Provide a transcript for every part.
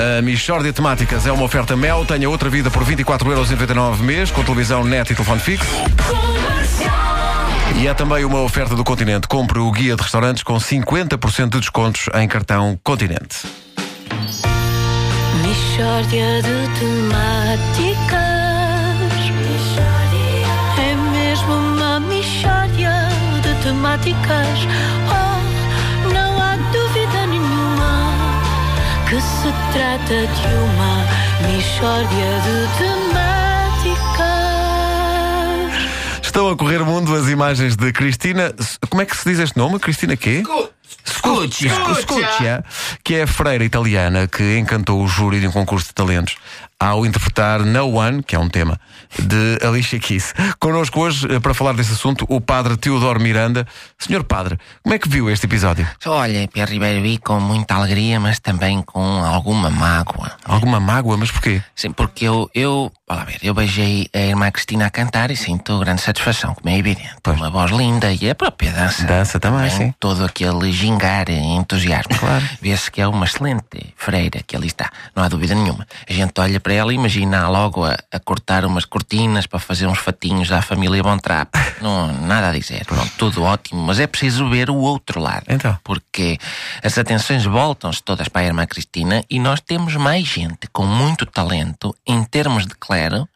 A Michórdia Temáticas é uma oferta Mel. Tenha outra vida por 24,99€ mês, com televisão, net e telefone fixo. E é também uma oferta do Continente. Compre o guia de restaurantes com 50% de descontos em cartão Continente. Mishória de temáticas É mesmo uma mishória de temáticas Oh, Que se trata de uma mishória de temáticas Estão a correr o mundo as imagens de Cristina. Como é que se diz este nome? Cristina quê? Scuccia. Scuccia, que é a freira italiana que encantou o júri de um concurso de talentos ao interpretar No One, que é um tema, de Alicia Keys. Connosco hoje, eh, para falar desse assunto, o padre Teodoro Miranda. Senhor padre, como é que viu este episódio? Olha, Pierre Ribeiro, vi com muita alegria, mas também com alguma mágoa. Alguma mágoa, mas porquê? Sim, porque eu, eu, olha ver, eu beijei a irmã Cristina a cantar e sinto grande satisfação, como é evidente. Pois. Uma voz linda e a própria dança. Dança também, sim. Todo aquele gingar e entusiasmo. Claro. Vê-se que é uma excelente freira que ali está, não há dúvida nenhuma. A gente olha para ela e imagina logo a, a cortar umas cortinas para fazer uns fatinhos à família Bontrap. Não, nada a dizer. Pronto, tudo ótimo, mas é preciso ver o outro lado. Então. Porque as atenções voltam-se todas para a irmã Cristina e nós temos mais gente com muito talento em termos de clero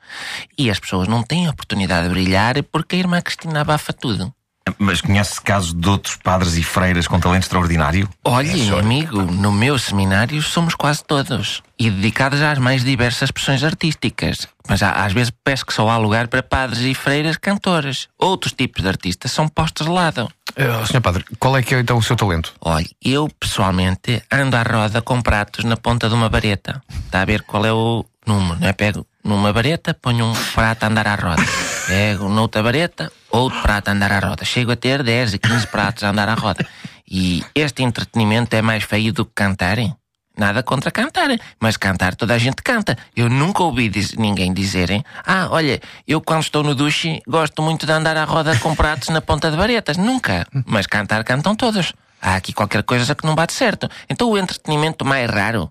e as pessoas não têm a oportunidade de brilhar porque a irmã Cristina abafa tudo. Mas conhece casos de outros padres e freiras com talento extraordinário? Olha, amigo, no meu seminário somos quase todos e dedicados às mais diversas expressões artísticas. Mas há- às vezes peço que só há lugar para padres e freiras cantores. Outros tipos de artistas são postos de lado. Eh, Senhor Padre, qual é que é então o seu talento? Olha, eu pessoalmente ando à roda com pratos na ponta de uma vareta. Está a ver qual é o número, não é? Pego numa vareta, ponho um prato a andar à roda. Pego noutra vareta, outro prato a andar à roda. Chego a ter 10 e 15 pratos a andar à roda. E este entretenimento é mais feio do que cantarem. Nada contra cantar, mas cantar toda a gente canta. Eu nunca ouvi diz- ninguém dizerem: Ah, olha, eu quando estou no duche gosto muito de andar à roda com pratos na ponta de varetas. Nunca. Mas cantar cantam todos. Há aqui qualquer coisa que não bate certo. Então o entretenimento mais raro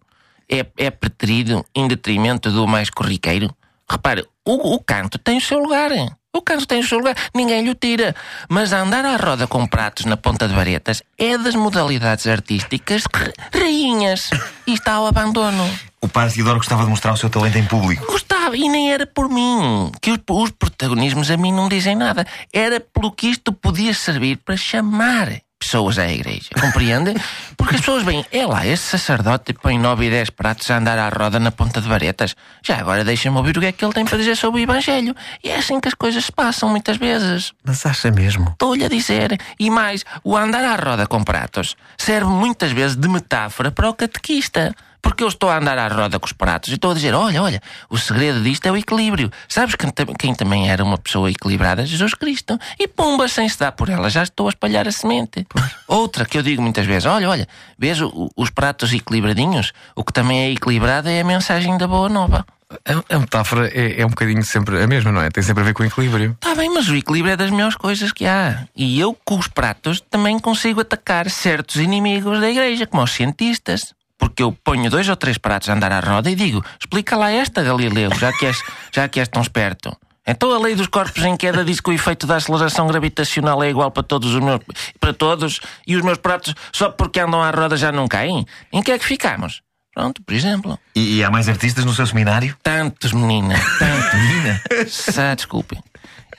é, é preterido em detrimento do mais corriqueiro. Repare, o, o canto tem o seu lugar. O canto tem o seu lugar, ninguém lhe o tira. Mas andar à roda com pratos na ponta de varetas é das modalidades artísticas ra- rainhas. E está ao abandono. O padre Teodoro gostava de mostrar o seu talento em público. Gostava, e nem era por mim. Que os, os protagonismos a mim não dizem nada. Era pelo que isto podia servir para chamar pessoas à igreja. Compreende? Porque as pessoas veem, é lá, esse sacerdote põe nove e dez pratos a andar à roda na ponta de varetas. Já agora deixa-me ouvir o que é que ele tem para dizer sobre o Evangelho. E é assim que as coisas se passam muitas vezes. Mas acha mesmo? Estou-lhe a dizer. E mais, o andar à roda com pratos serve muitas vezes de metáfora para o catequista. Porque eu estou a andar à roda com os pratos e estou a dizer: olha, olha, o segredo disto é o equilíbrio. Sabes quem, quem também era uma pessoa equilibrada? Jesus Cristo. E pumba, sem se dar por ela, já estou a espalhar a semente. Outra que eu digo muitas vezes: olha, olha, vês os pratos equilibradinhos? O que também é equilibrado é a mensagem da boa nova. A, a metáfora é, é um bocadinho sempre a mesma, não é? Tem sempre a ver com o equilíbrio. Está bem, mas o equilíbrio é das melhores coisas que há. E eu, com os pratos, também consigo atacar certos inimigos da igreja, como os cientistas. Porque eu ponho dois ou três pratos a andar à roda e digo: explica lá esta, Galileu, já que és, já que és tão esperto. Então a lei dos corpos em queda diz que o efeito da aceleração gravitacional é igual para todos os meus, para todos e os meus pratos só porque andam à roda já não caem. Em que é que ficamos? Pronto, por exemplo. E, e há mais artistas no seu seminário? Tantos, menina, tantos. Menina. Sá, desculpem.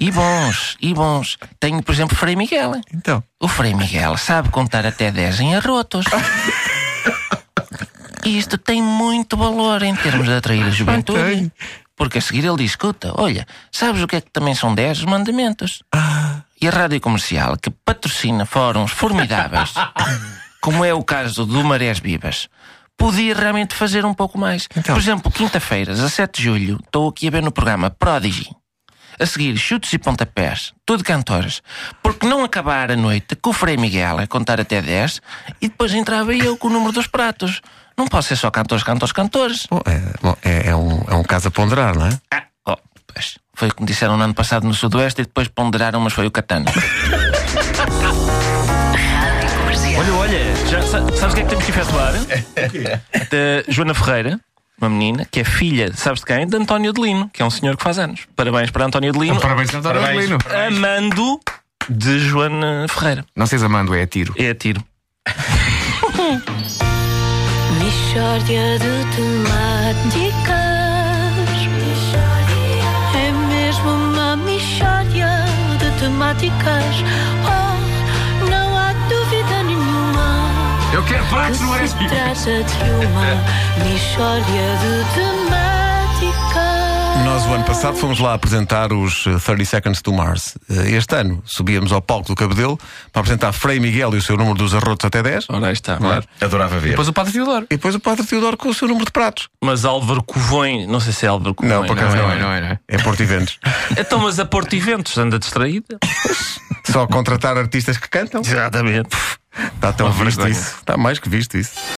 E bons, e bons. Tenho, por exemplo, Frei Miguel. Então. O Frei Miguel sabe contar até 10 em arrotos. E isto tem muito valor em termos de atrair a juventude. Ok. Porque a seguir ele diz: escuta, olha, sabes o que é que também são 10 os mandamentos? E a rádio comercial, que patrocina fóruns formidáveis, como é o caso do Marés Vivas, podia realmente fazer um pouco mais. Então. Por exemplo, quinta-feira, 17 de julho, estou aqui a ver no programa Prodigy. A seguir, chutes e pontapés, tudo cantores. Porque não acabar a noite com o Frei Miguel a contar até 10 e depois entrava eu com o número dos pratos. Não posso ser só cantores, cantores, cantores. Bom, é, bom, é, é um, é um caso a ponderar, não é? Ah, oh, pois. Foi o que me disseram no ano passado no Sudoeste e depois ponderaram, mas foi o Catano. Olha, olha, já, sa- sabes o que é que temos que efetuar? Joana Ferreira, uma menina, que é filha, sabes de quem? De António Adelino, que é um senhor que faz anos. Parabéns para António Adelino. Parabéns, António Parabéns. Adelino. Amando de Joana Ferreira. Não seis amando, é a tiro. É a tiro. Mixórdia de temáticas. É mesmo uma mixórdia de temáticas. Oh, No trata de uma de. Nós, o ano passado, fomos lá apresentar os eh, 30 Seconds to Mars. Eh, Este ano, subíamos ao palco do Cabedelo para apresentar Frei Miguel e o seu número dos arrotos até 10. Ora, aí está. Claro. Adorava ver. Depois o Padre Teodoro. E depois o Padre Teodoro com o seu número de pratos. Mas Álvaro Covões, não sei se é Álvaro Covões. Não, por acaso Não não é, não é, não é. É Porto Eventos. Então, mas a Porto Eventos anda distraída. Só contratar artistas que cantam. Exatamente. Está tão Uma visto vergonha. isso. Está mais que visto isso.